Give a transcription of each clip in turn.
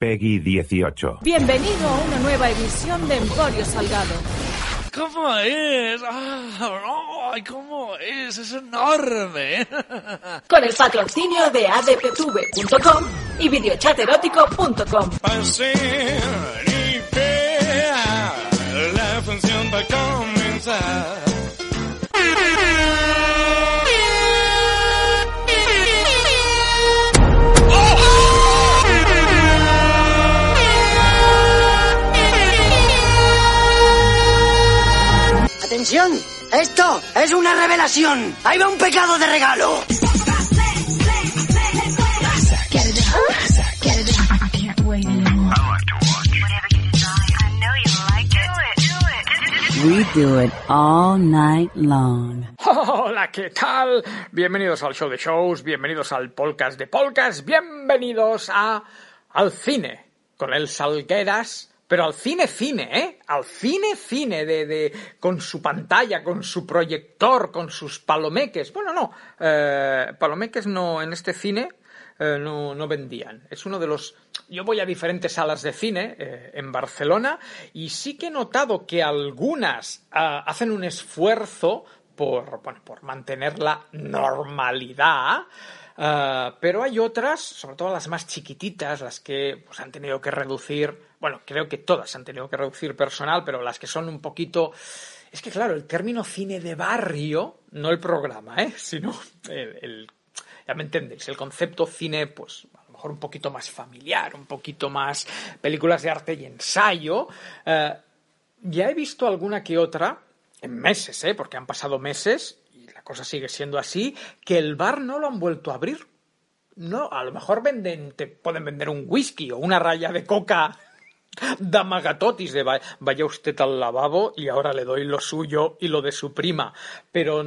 Peggy 18. Bienvenido a una nueva edición de Emporio Salgado. ¿Cómo es? Ah, ¡Ay, cómo es! ¡Es enorme! Con el patrocinio de adptv.com y videochaterótico.com. La función va a comenzar. ¡Atención! ¡Esto es una revelación! ¡Ahí va un pecado de regalo! We do it all night long. Hola, ¿qué tal? Bienvenidos al show de shows, bienvenidos al podcast de podcast, bienvenidos a al cine con el Salgueras, pero al cine cine, ¿eh? Al cine cine de, de con su pantalla, con su proyector, con sus palomeques. Bueno, no, eh, palomeques no en este cine eh, no, no vendían. Es uno de los... Yo voy a diferentes salas de cine eh, en Barcelona y sí que he notado que algunas ah, hacen un esfuerzo por, bueno, por mantener la normalidad. ah, pero hay otras, sobre todo las más chiquititas, las que pues, han tenido que reducir, bueno, creo que todas han tenido que reducir personal, pero las que son un poquito... Es que claro, el término cine de barrio, no el programa, ¿eh? sino el, ya me entendéis, el concepto cine, pues a lo mejor un poquito más familiar, un poquito más películas de arte y ensayo. eh, ya he visto alguna que otra, en meses, ¿eh? porque han pasado meses y la cosa sigue siendo así, que el bar no lo han vuelto a abrir. No, a lo mejor venden, te pueden vender un whisky o una raya de coca Damagatotis de va- vaya usted al lavabo y ahora le doy lo suyo y lo de su prima. Pero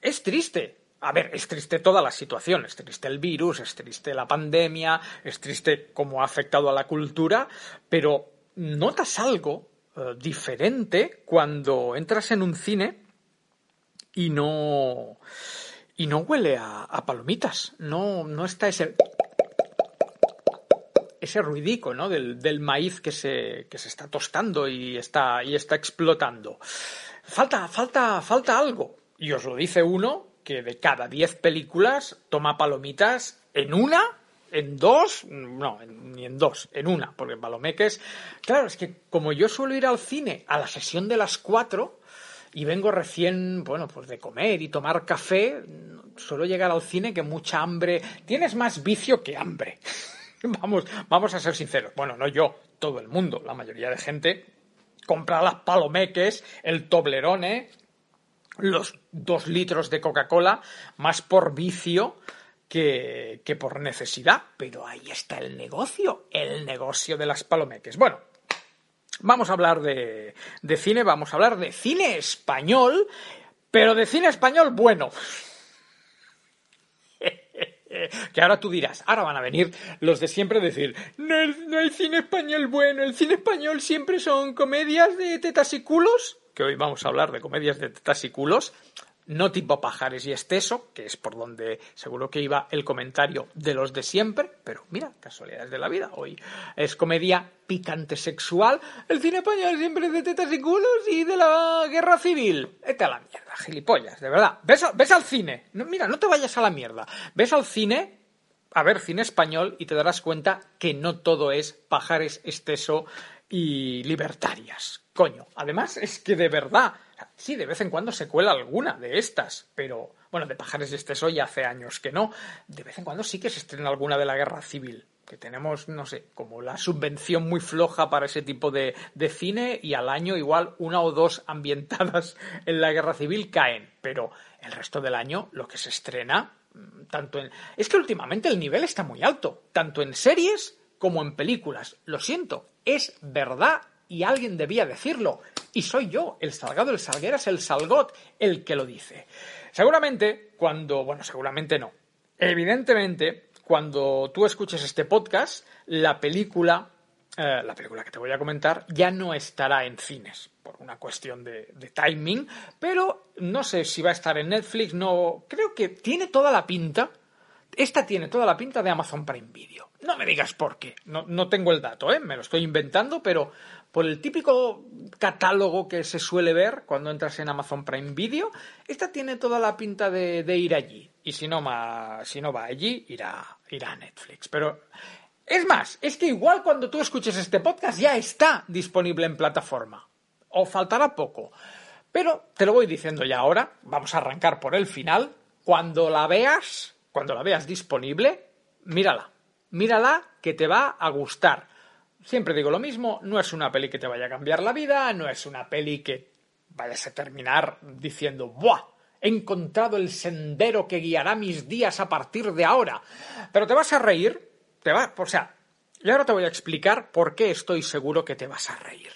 es triste. A ver, es triste toda la situación, es triste el virus, es triste la pandemia, es triste cómo ha afectado a la cultura, pero notas algo eh, diferente cuando entras en un cine y no y no huele a, a palomitas, no no está ese ese ruidico, ¿no? Del, del maíz que se, que se está tostando y está, y está explotando. Falta, falta, falta algo. Y os lo dice uno que de cada 10 películas toma palomitas en una, en dos, no, ni en dos, en una, porque palomeques. Claro, es que como yo suelo ir al cine a la sesión de las 4 y vengo recién, bueno, pues de comer y tomar café, suelo llegar al cine que mucha hambre. Tienes más vicio que hambre. Vamos, vamos a ser sinceros. Bueno, no yo, todo el mundo, la mayoría de gente compra las palomeques, el toblerone, los dos litros de Coca-Cola, más por vicio que, que por necesidad. Pero ahí está el negocio, el negocio de las palomeques. Bueno, vamos a hablar de, de cine, vamos a hablar de cine español, pero de cine español bueno. Que ahora tú dirás, ahora van a venir los de siempre a decir, no, no hay cine español bueno, el cine español siempre son comedias de tetas y culos, que hoy vamos a hablar de comedias de tetas y culos, no tipo pajares y esteso, que es por donde seguro que iba el comentario de los de siempre, pero mira, casualidades de la vida, hoy es comedia picante sexual, el cine español siempre es de tetas y culos y de la guerra civil. Vete a la mierda, gilipollas, de verdad. Ves, ves al cine, no, mira, no te vayas a la mierda, ves al cine a ver cine español y te darás cuenta que no todo es pajares, esteso y libertarias. Coño, además es que de verdad, sí, de vez en cuando se cuela alguna de estas, pero bueno, de pajares y esteso ya hace años que no. De vez en cuando sí que se estrena alguna de la guerra civil, que tenemos, no sé, como la subvención muy floja para ese tipo de, de cine y al año igual una o dos ambientadas en la guerra civil caen, pero el resto del año lo que se estrena Mm, Tanto en... Es que últimamente el nivel está muy alto, tanto en series como en películas. Lo siento, es verdad y alguien debía decirlo. Y soy yo, el Salgado, el Salgueras, el Salgot, el que lo dice. Seguramente, cuando... Bueno, seguramente no. Evidentemente, cuando tú escuches este podcast, la película, eh, la película que te voy a comentar, ya no estará en cines, por una cuestión de, de timing, pero no sé si va a estar en Netflix, no, creo que tiene toda la pinta, esta tiene toda la pinta de Amazon Prime Video. No me digas por qué, no, no tengo el dato, ¿eh? me lo estoy inventando, pero por el típico catálogo que se suele ver cuando entras en Amazon Prime Video, esta tiene toda la pinta de, ir allí. Y si no, si no va allí, irá, irá a Netflix. Pero es más, es que igual cuando tú escuches este podcast ya está disponible en plataforma. O faltará poco. Pero te lo voy diciendo ya ahora, vamos a arrancar por el final. Cuando la veas, cuando la veas disponible, mírala. Mírala que te va a gustar. Siempre digo lo mismo, no es una peli que te vaya a cambiar la vida, no es una peli que vayas a terminar diciendo ¡buah! He encontrado el sendero que guiará mis días a partir de ahora. Pero te vas a reír, te va, o sea, y ahora te voy a explicar por qué estoy seguro que te vas a reír.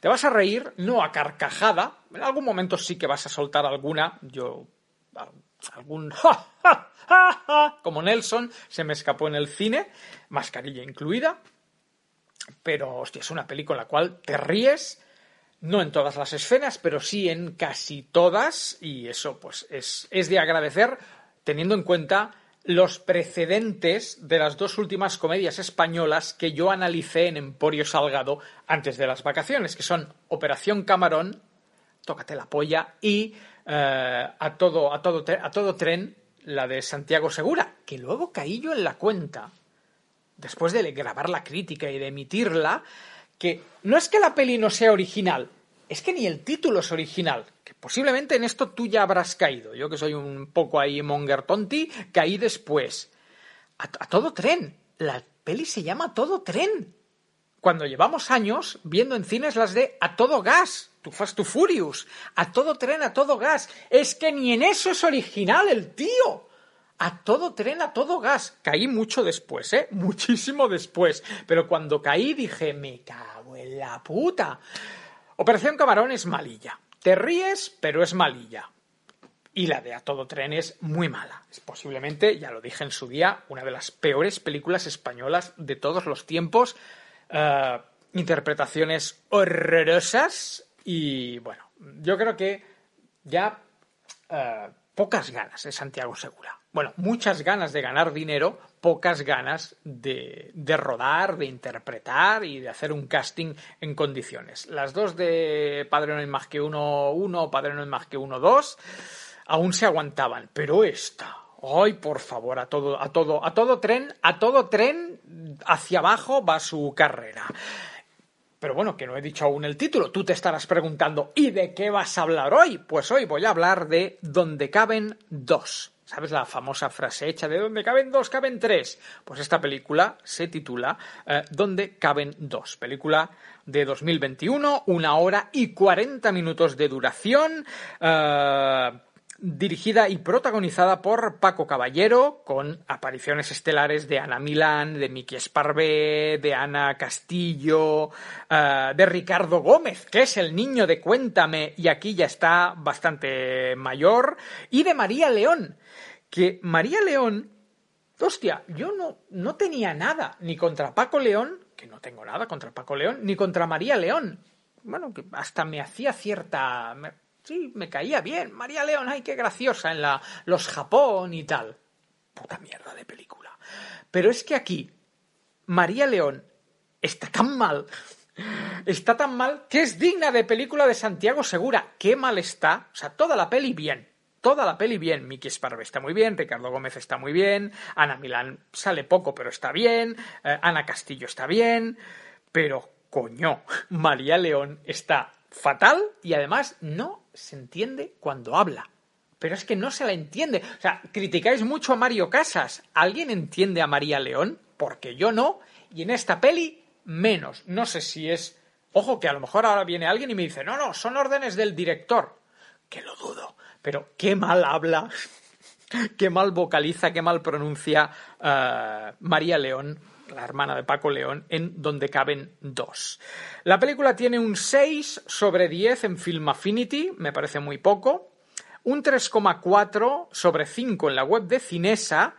Te vas a reír no a carcajada, en algún momento sí que vas a soltar alguna, yo algún ja, ja, ja, como Nelson se me escapó en el cine, mascarilla incluida, pero hostia, es una peli con la cual te ríes, no en todas las escenas, pero sí en casi todas, y eso pues es, es de agradecer teniendo en cuenta los precedentes de las dos últimas comedias españolas que yo analicé en Emporio Salgado antes de las vacaciones, que son Operación Camarón, Tócate la polla, y eh, a, todo, a, todo, a todo tren, la de Santiago Segura, que luego caí yo en la cuenta después de grabar la crítica y de emitirla, que no es que la peli no sea original, es que ni el título es original. Que posiblemente en esto tú ya habrás caído. Yo que soy un poco ahí monger tonti, caí después. A, todo tren. La peli se llama Todo tren. Cuando llevamos años viendo en cines las de A todo gas, tu Fast to Furious, a todo tren, a todo gas. Es que ni en eso es original el tío. A todo tren, a todo gas. Caí mucho después, ¿eh? Muchísimo después. Pero cuando caí dije, me cago en la puta. Operación Camarón es malilla. Te ríes, pero es malilla. Y la de A Todo Tren es muy mala. Es posiblemente, ya lo dije en su día, una de las peores películas españolas de todos los tiempos. Eh, interpretaciones horrorosas. Y bueno, yo creo que ya eh, pocas ganas de Santiago Segura. Bueno, muchas ganas de ganar dinero, pocas ganas de, de rodar, de interpretar y de hacer un casting en condiciones. Las dos de Padre no hay más que uno, uno, Padre no hay más que uno, dos, aún se aguantaban, pero esta, ay, por favor, a todo, a todo, a todo tren, a todo tren hacia abajo va su carrera. Pero bueno, que no he dicho aún el título. Tú te estarás preguntando, ¿y de qué vas a hablar hoy? Pues hoy voy a hablar de Donde caben dos. ¿Sabes la famosa frase hecha de donde caben dos, caben tres? Pues esta película se titula eh, Donde caben dos. Película de 2021, una hora y 40 minutos de duración. eh, dirigida y protagonizada por Paco Caballero, con apariciones estelares de Ana Milán, de Miki Esparvé, de Ana Castillo, eh, de Ricardo Gómez, que es el niño de Cuéntame y aquí ya está bastante mayor, y de María León, que María León, hostia, yo no, no tenía nada ni contra Paco León, que no tengo nada contra Paco León, ni contra María León. Bueno, que hasta me hacía cierta... sí, me caía bien. María León, ay, qué graciosa en la Los Japón y tal. Puta mierda de película. Pero es que aquí, María León está tan mal, está tan mal, que es digna de película de Santiago Segura. Qué mal está. O sea, toda la peli bien. Toda la peli bien. Miki Sparve está muy bien, Ricardo Gómez está muy bien, Ana Milán sale poco pero está bien, eh, Ana Castillo está bien, pero coño, María León está fatal y además no se entiende cuando habla. Pero es que no se la entiende. O sea, criticáis mucho a Mario Casas. ¿Alguien entiende a María León? Porque yo no. Y en esta peli, menos. No sé si es. Ojo, que a lo mejor ahora viene alguien y me dice, no, no, son órdenes del director. Que lo dudo. Pero qué mal habla. qué mal vocaliza, qué mal pronuncia eh, María León, la hermana de Paco León, en Donde caben dos. La película tiene un 6 sobre 10 en Film Affinity, me parece muy poco, un 3,4 sobre 5 en la web de Cinesa,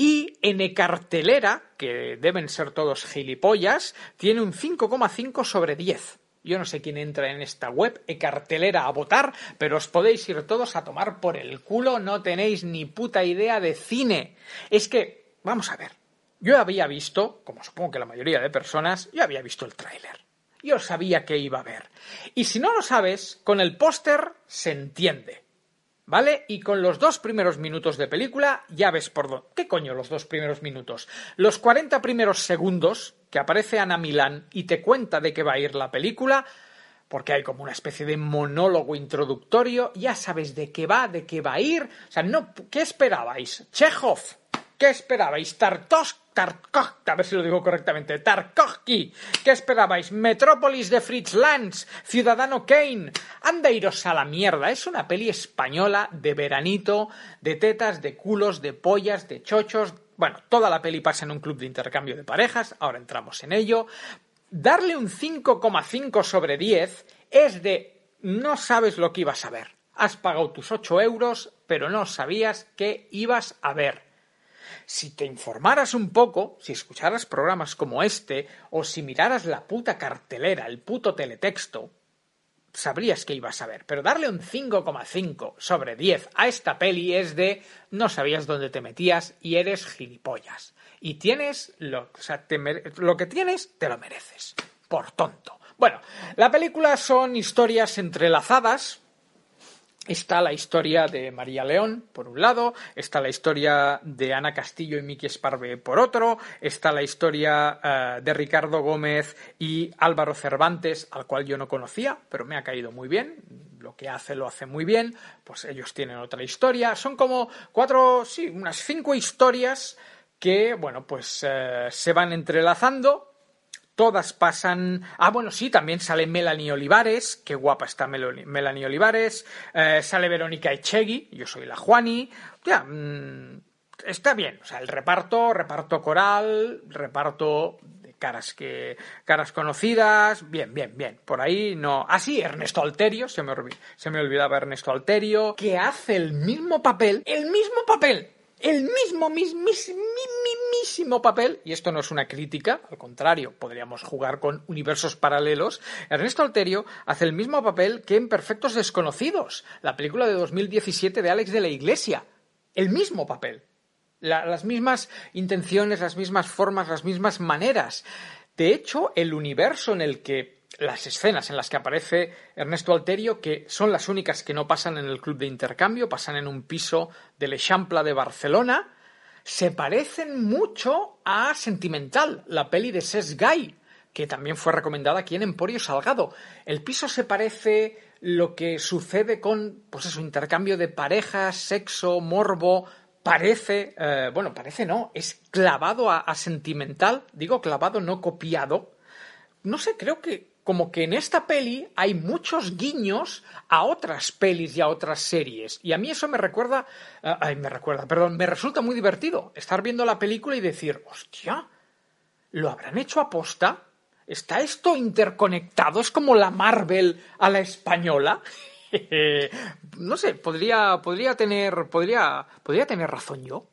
y en cartelera, que deben ser todos gilipollas, tiene un 5,5 sobre 10. Yo no sé quién entra en esta web, e-cartelera a votar, pero os podéis ir todos a tomar por el culo, no tenéis ni puta idea de cine. Es que, vamos a ver, yo había visto, como supongo que la mayoría de personas, yo había visto el tráiler. Yo sabía que iba a ver. Y si no lo sabes, con el póster se entiende. ¿Vale? Y con los dos primeros minutos de película ya ves por dónde. ¿Qué coño los dos primeros minutos? Los 40 primeros segundos que aparece Ana Milán y te cuenta de qué va a ir la película, porque hay como una especie de monólogo introductorio, ya sabes de qué va, de qué va a ir. O sea, no, ¿qué esperabais? Chekhov, ¿Qué esperabais? Tartos, Tarkov, a ver si lo digo correctamente, Tarkovsky. ¿Qué esperabais? Metrópolis de Fritz Lanz, Ciudadano Kane. Anda iros a la mierda. Es una peli española de veranito, de tetas, de culos, de pollas, de chochos. Bueno, toda la peli pasa en un club de intercambio de parejas, ahora entramos en ello. Darle un 5,5 sobre 10 es de no sabes lo que ibas a ver. Has pagado tus 8 euros, pero no sabías qué ibas a ver si te informaras un poco, si escucharas programas como este, o si miraras la puta cartelera, el puto teletexto, sabrías que ibas a ver. Pero darle un 5,5 sobre 10 a esta peli es de no sabías dónde te metías y eres gilipollas. Y tienes lo, lo que tienes, te lo mereces. Por tonto. Bueno, la película son historias entrelazadas, Está la historia de María León, por un lado, está la historia de Ana Castillo y Miki Esparve, por otro, está la historia eh, de Ricardo Gómez y Álvaro Cervantes, al cual yo no conocía, pero me ha caído muy bien, lo que hace lo hace muy bien, pues ellos tienen otra historia, son como cuatro, sí, unas cinco historias que, bueno, pues eh, se van entrelazando todas pasan. Ah, bueno, sí, también sale Melanie Olivares, qué guapa está Melanie Olivares, eh, sale Verónica Echegui, yo soy la Juani, ya, mm, está bien, o sea, el reparto, reparto coral, reparto de caras que caras conocidas, bien, bien, bien, por ahí no. Ah, sí, Ernesto Alterio, se me, se me olvidaba Ernesto Alterio, que hace el mismo papel, el mismo papel el mismo, mismísimo papel, y esto no es una crítica, al contrario, podríamos jugar con universos paralelos, Ernesto Alterio hace el mismo papel que en Perfectos Desconocidos, la película de 2017 de Alex de la Iglesia. El mismo papel. las mismas intenciones, las mismas formas, las mismas maneras. De hecho, el universo en el que las escenas en las que aparece Ernesto Alterio, que son las únicas que no pasan en el club de intercambio, pasan en un piso del Eixample de Barcelona, se parecen mucho a Sentimental, la peli de Ses Guy, que también fue recomendada aquí en Emporio Salgado. El piso se parece lo que sucede con, pues eso, intercambio de parejas, sexo, morbo, parece, eh, bueno, parece no, es clavado a Sentimental, digo clavado, no copiado. No sé, creo que como que en esta peli hay muchos guiños a otras pelis y a otras series. Y a mí eso me recuerda, eh, ay, me recuerda, perdón, me resulta muy divertido estar viendo la película y decir, hostia, ¿lo habrán hecho a posta? ¿Está esto interconectado? ¿Es como la Marvel a la española? no sé, podría, podría tener, podría, podría tener razón yo.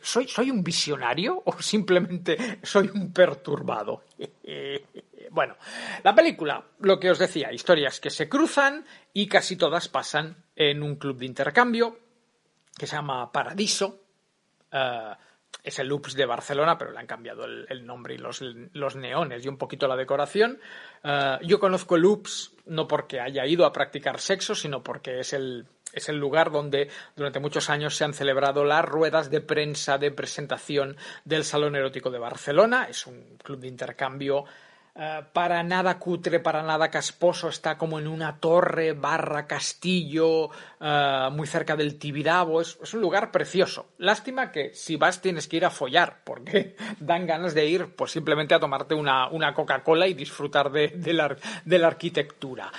¿Soy, ¿Soy un visionario o simplemente soy un perturbado? Bueno, la película, lo que os decía, historias que se cruzan y casi todas pasan en un club de intercambio que se llama Paradiso. Eh, es el Loops de Barcelona, pero le han cambiado el, nombre y los, neones y un poquito la decoración. Eh, yo conozco el Loops no porque haya ido a practicar sexo, sino porque es el, es el lugar donde durante muchos años se han celebrado las ruedas de prensa de presentación del Salón Erótico de Barcelona. Es un club de intercambio eh, para nada cutre, para nada casposo, está como en una torre barra castillo eh, muy cerca del Tibidabo, es, un lugar precioso. Lástima que si vas tienes que ir a follar, porque dan ganas de ir pues simplemente a tomarte una, Coca-Cola y disfrutar de, la, arquitectura.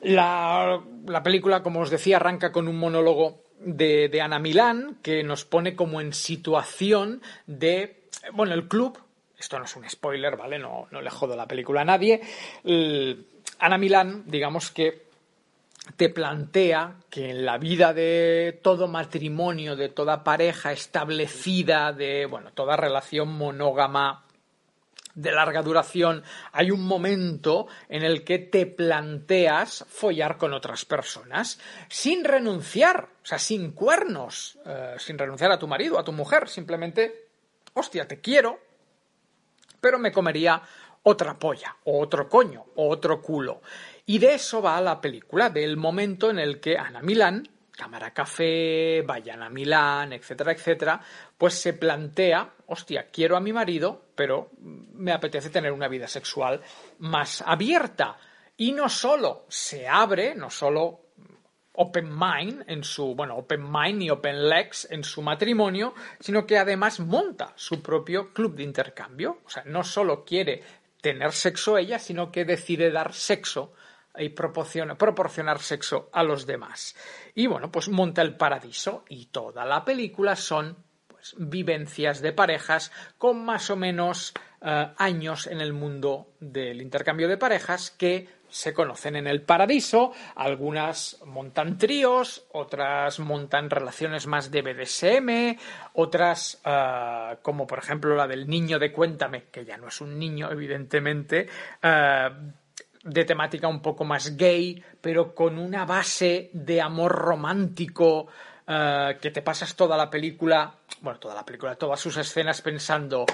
La, la película, como os decía, arranca con un monólogo de, de Ana Milán que nos pone como en situación de, bueno, el club, esto no es un spoiler, ¿vale? No, no le jodo la película a nadie. Ana Milán, digamos que te plantea que en la vida de todo matrimonio, de toda pareja establecida, de bueno, toda relación monógama de larga duración, hay un momento en el que te planteas follar con otras personas sin renunciar, o sea, sin cuernos, eh, sin renunciar a tu marido, a tu mujer, simplemente, hostia, te quiero, pero me comería otra polla, o otro coño, o otro culo. Y de eso va la película, del momento en el que Ana Milán, Cámara Café, vayan a Milán, etcétera, etcétera, pues se plantea, hostia, quiero a mi marido, pero me apetece tener una vida sexual más abierta. Y no solo se abre, no solo open mind en su, bueno, open mind y open legs en su matrimonio, sino que además monta su propio club de intercambio. O sea, no solo quiere tener sexo ella, sino que decide dar sexo y proporciona- proporcionar sexo a los demás. Y bueno, pues monta el paradiso y toda la película son pues, vivencias de parejas con más o menos eh, años en el mundo del intercambio de parejas que se conocen en el paradiso. Algunas montan tríos, otras montan relaciones más de BDSM, otras, eh, como por ejemplo la del niño de Cuéntame, que ya no es un niño, evidentemente, eh, de temática un poco más gay, pero con una base de amor romántico eh, que te pasas toda la película, bueno, toda la película, todas sus escenas pensando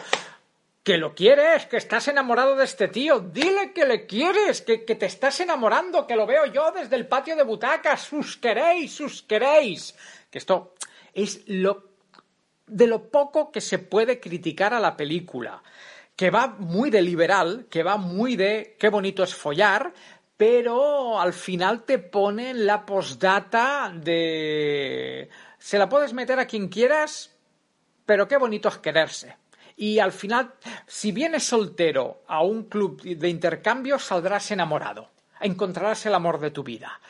que lo quieres, que estás enamorado de este tío, dile que le quieres, que, que te estás enamorando, que lo veo yo desde el patio de butacas, sus queréis, sus queréis. Que esto es lo de lo poco que se puede criticar a la película, que va muy de liberal, que va muy de qué bonito es follar, pero al final te pone en la postdata de se la puedes meter a quien quieras, pero qué bonito es quererse. Y al final, si vienes soltero a un club de intercambio, saldrás enamorado. Encontrarás el amor de tu vida.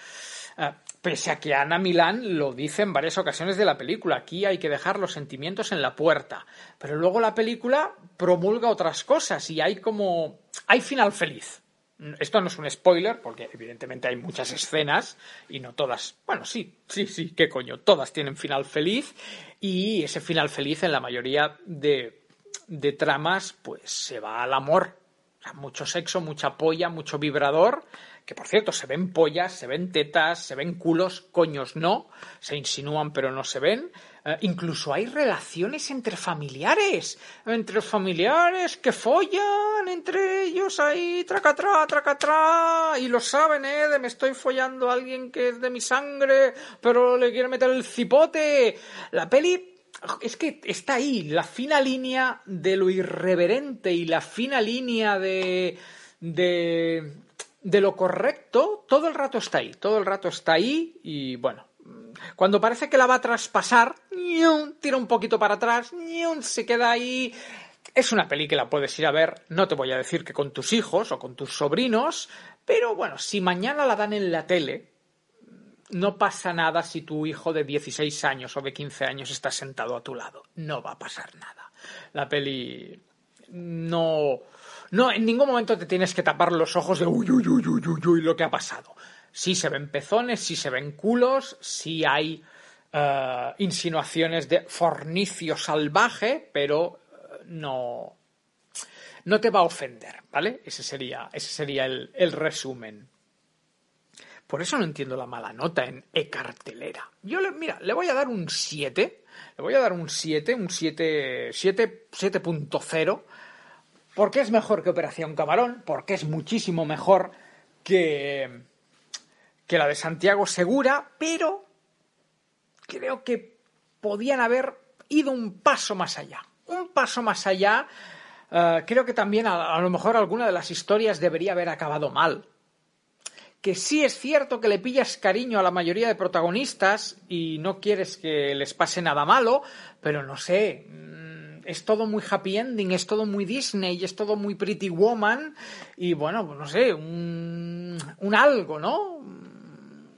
Eh, pese a que Ana Milán lo dice en varias ocasiones de la película, aquí hay que dejar los sentimientos en la puerta. Pero luego la película promulga otras cosas y hay como. hay final feliz. Esto no es un spoiler, porque evidentemente hay muchas escenas y no todas. Bueno, sí, sí, sí, qué coño. Todas tienen final feliz y ese final feliz en la mayoría de, de tramas, pues se va al amor. Mucho sexo, mucha polla, mucho vibrador. Que por cierto, se ven pollas, se ven tetas, se ven culos, coños no. Se insinúan pero no se ven. Eh, incluso hay relaciones entre familiares. Entre familiares que follan entre ellos ahí, tracatrá, tracatrá. Y lo saben, ¿eh? De me estoy follando a alguien que es de mi sangre, pero le quiere meter el cipote. La peli es que está ahí, la fina línea de lo irreverente y la fina línea de, de, de lo correcto, todo el rato está ahí, todo el rato está ahí y bueno, cuando parece que la va a traspasar, tira un poquito para atrás, se queda ahí. Es una peli que la puedes ir a ver, no te voy a decir que con tus hijos o con tus sobrinos, pero bueno, si mañana la dan en la tele, no pasa nada si tu hijo de 16 años o de 15 años está sentado a tu lado. No va a pasar nada. La peli no... No, en ningún momento te tienes que tapar los ojos de uy, uy, uy, uy, uy, uy, lo que ha pasado. Sí se ven pezones, sí se ven culos, sí hay eh, insinuaciones de fornicio salvaje, pero eh, no, no te va a ofender, ¿vale? Ese sería, ese sería el, el resumen. Por eso no entiendo la mala nota en e-cartelera. Yo, le, mira, le voy a dar un 7. Le voy a dar un 7, un 7, 7, 7.0. Porque es mejor que Operación Camarón, porque es muchísimo mejor que, que la de Santiago Segura, pero creo que podían haber ido un paso más allá. Un paso más allá. Uh, creo que también a lo mejor alguna de las historias debería haber acabado mal que sí es cierto que le pillas cariño a la mayoría de protagonistas y no quieres que les pase nada malo, pero no sé, es todo muy happy ending, es todo muy Disney, es todo muy Pretty Woman y bueno, pues no sé, un, un algo, ¿no?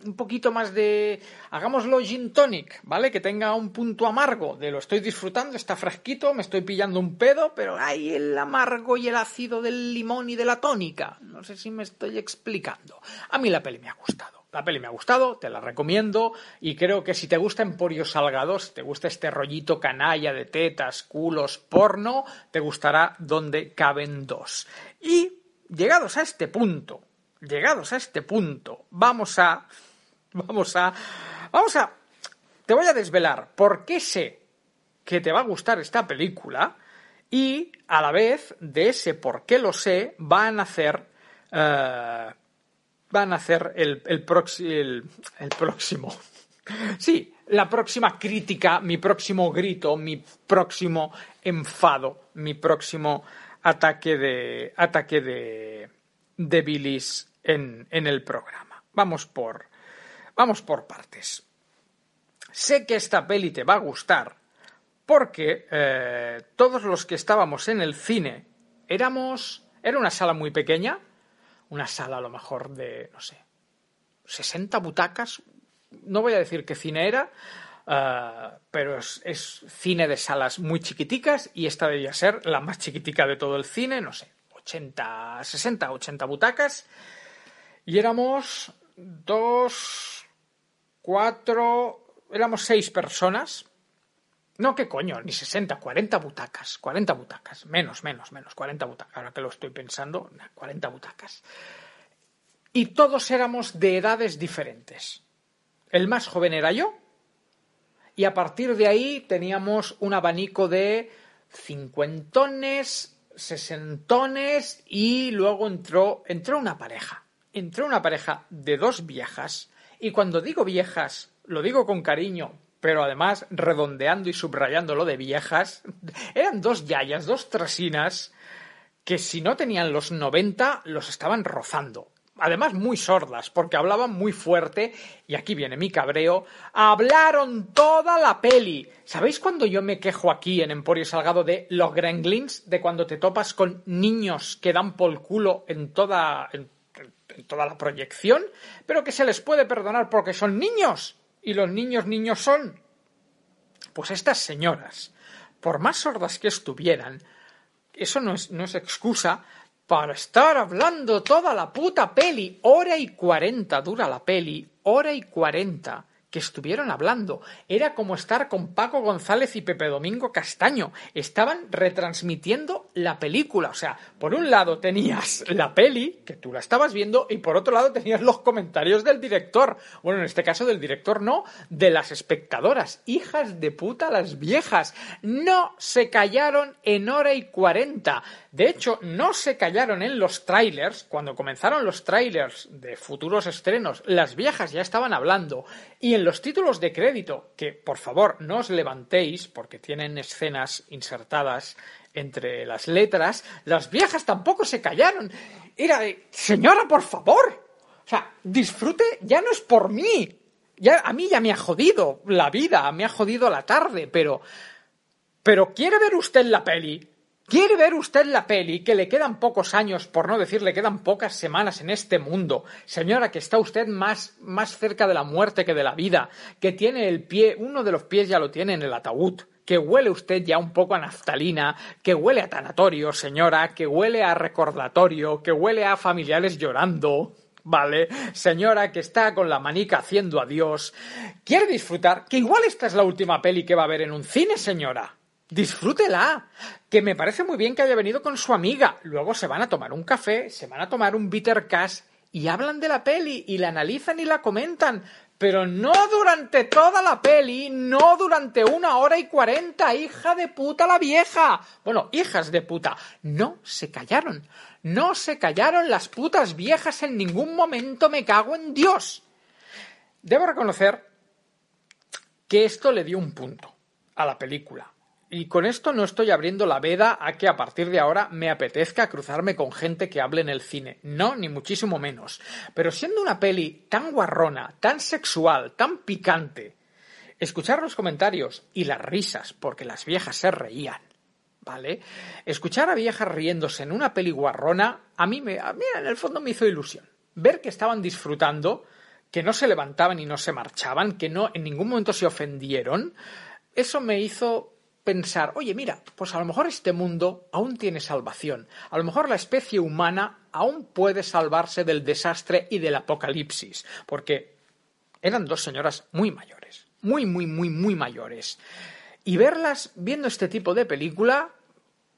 Un poquito más de, hagámoslo gin tonic, ¿vale? Que tenga un punto amargo de lo estoy disfrutando, está fresquito, me estoy pillando un pedo, pero hay el amargo y el ácido del limón y de la tónica. No sé si me estoy explicando. A mí la peli me ha gustado. La peli me ha gustado, te la recomiendo y creo que si te gusta Emporio Salgado, si te gusta este rollito canalla de tetas, culos, porno, te gustará donde caben dos. Y llegados a este punto, llegados a este punto, vamos a. Vamos a. Vamos a. Te voy a desvelar por qué sé que te va a gustar esta película y a la vez de ese por qué lo sé van a hacer. eh, van a hacer el, el, el próximo. Sí, la próxima crítica, mi próximo grito, mi próximo enfado, mi próximo ataque de ataque de, de bilis en, en el programa. Vamos por vamos por partes. Sé que esta peli te va a gustar porque eh, todos los que estábamos en el cine éramos era una sala muy pequeña, una sala a lo mejor de no sé 60 butacas. No voy a decir qué cine era, eh, pero es, es cine de salas muy chiquiticas y esta debía ser la más chiquitica de todo el cine, no sé, 80, 60, 80 butacas. Y éramos dos, cuatro, éramos seis personas. No, qué coño, ni 60, 40 butacas, 40 butacas, menos, menos, menos, 40 butacas, ahora que lo estoy pensando, nah, 40 butacas. Y todos éramos de edades diferentes. El más joven era yo, y a partir de ahí teníamos un abanico de cincuentones, sesentones, y luego entró, entró una pareja. Entró una pareja de dos viejas, y cuando digo viejas, lo digo con cariño, pero además redondeando y subrayando lo de viejas, eran dos yayas, dos trasinas, que si no tenían los 90, los estaban rozando. Además, muy sordas, porque hablaban muy fuerte, y aquí viene mi cabreo, hablaron toda la peli. ¿Sabéis cuando yo me quejo aquí en Emporio Salgado de los gremlins? De cuando te topas con niños que dan por culo en toda, toda la proyección, pero que se les puede perdonar porque son niños, y los niños niños son. Pues estas señoras, por más sordas que estuvieran, eso no es, no es excusa para estar hablando toda la puta peli. Hora y cuarenta dura la peli, hora y cuarenta que estuvieron hablando. Era como estar con Paco González y Pepe Domingo Castaño. Estaban retransmitiendo la película. O sea, por un lado tenías la peli, que tú la estabas viendo, y por otro lado tenías los comentarios del director. Bueno, en este caso del director no, de las espectadoras. Hijas de puta las viejas. No se callaron en hora y cuarenta. De hecho, no se callaron en los trailers. Cuando comenzaron los trailers de futuros estrenos, las viejas ya estaban hablando. Y en los títulos de crédito, que por favor no os levantéis porque tienen escenas insertadas entre las letras, las viejas tampoco se callaron. Era de, señora, por favor. O sea, disfrute ya no es por mí. Ya, a mí ya me ha jodido la vida, me ha jodido la tarde, pero... Pero ¿quiere ver usted la peli? ¿Quiere ver usted la peli que le quedan pocos años, por no decir le quedan pocas semanas en este mundo? Señora, que está usted más, más cerca de la muerte que de la vida, que tiene el pie, uno de los pies ya lo tiene en el ataúd, que huele usted ya un poco a naftalina, que huele a tanatorio, señora, que huele a recordatorio, que huele a familiares llorando. Vale, señora que está con la manica haciendo adiós. ¿Quiere disfrutar? Que igual esta es la última peli que va a ver en un cine, señora. Disfrútela, que me parece muy bien que haya venido con su amiga. Luego se van a tomar un café, se van a tomar un bitter cash y hablan de la peli y la analizan y la comentan. Pero no durante toda la peli, no durante una hora y cuarenta, hija de puta la vieja. Bueno, hijas de puta, no se callaron. No se callaron las putas viejas en ningún momento, me cago en Dios. Debo reconocer que esto le dio un punto a la película. Y con esto no estoy abriendo la veda a que a partir de ahora me apetezca cruzarme con gente que hable en el cine. No, ni muchísimo menos. Pero siendo una peli tan guarrona, tan sexual, tan picante, escuchar los comentarios y las risas, porque las viejas se reían, ¿vale? Escuchar a viejas riéndose en una peli guarrona, a mí, me, a mí en el fondo me hizo ilusión. Ver que estaban disfrutando, que no se levantaban y no se marchaban, que no en ningún momento se ofendieron, eso me hizo pensar, oye, mira, pues a lo mejor este mundo aún tiene salvación. A lo mejor la especie humana aún puede salvarse del desastre y del apocalipsis. Porque eran dos señoras muy mayores. Muy, muy, muy, muy mayores. Y verlas viendo este tipo de película,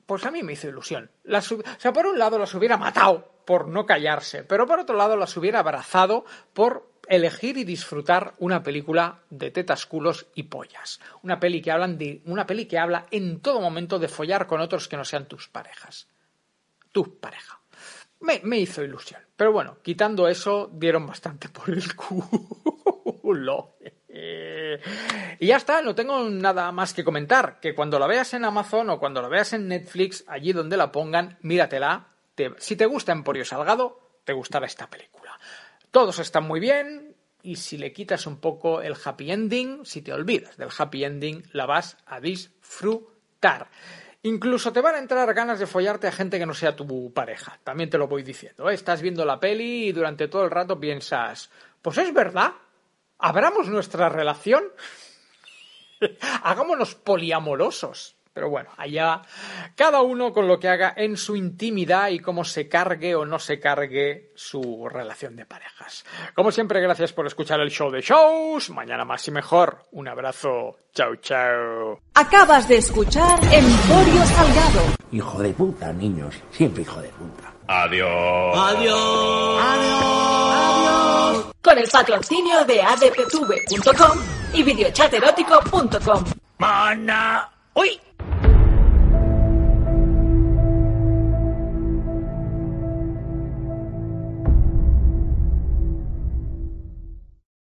pues a mí me hizo ilusión. O sea, por un lado las hubiera matado por no callarse, pero por otro lado las hubiera abrazado por elegir y disfrutar una película de tetas, culos y pollas. Una peli que hablan de una peli que habla en todo momento de follar con otros que no sean tus parejas. Tu pareja. Me, hizo ilusión. Pero bueno, quitando eso, dieron bastante por el culo. Y ya está, no tengo nada más que comentar. Que cuando la veas en Amazon o cuando la veas en Netflix, allí donde la pongan, míratela. si te gusta Emporio Salgado, te gustará esta película. Todos están muy bien y si le quitas un poco el happy ending, si te olvidas del happy ending, la vas a disfrutar. Incluso te van a entrar ganas de follarte a gente que no sea tu pareja. También te lo voy diciendo. ¿eh? Estás viendo la peli y durante todo el rato piensas, pues es verdad, abramos nuestra relación, hagámonos poliamorosos. Pero bueno, allá cada uno con lo que haga en su intimidad y cómo se cargue o no se cargue su relación de parejas. Como siempre, gracias por escuchar el show de shows. Mañana más y mejor. Un abrazo. Chao, chao. Acabas de escuchar Emporio Salgado. Hijo de puta, niños. Siempre hijo de puta. Adiós. Adiós. Adiós. Con el patrocinio de adptv.com y videochaterótico.com. Mana. ¡Uy!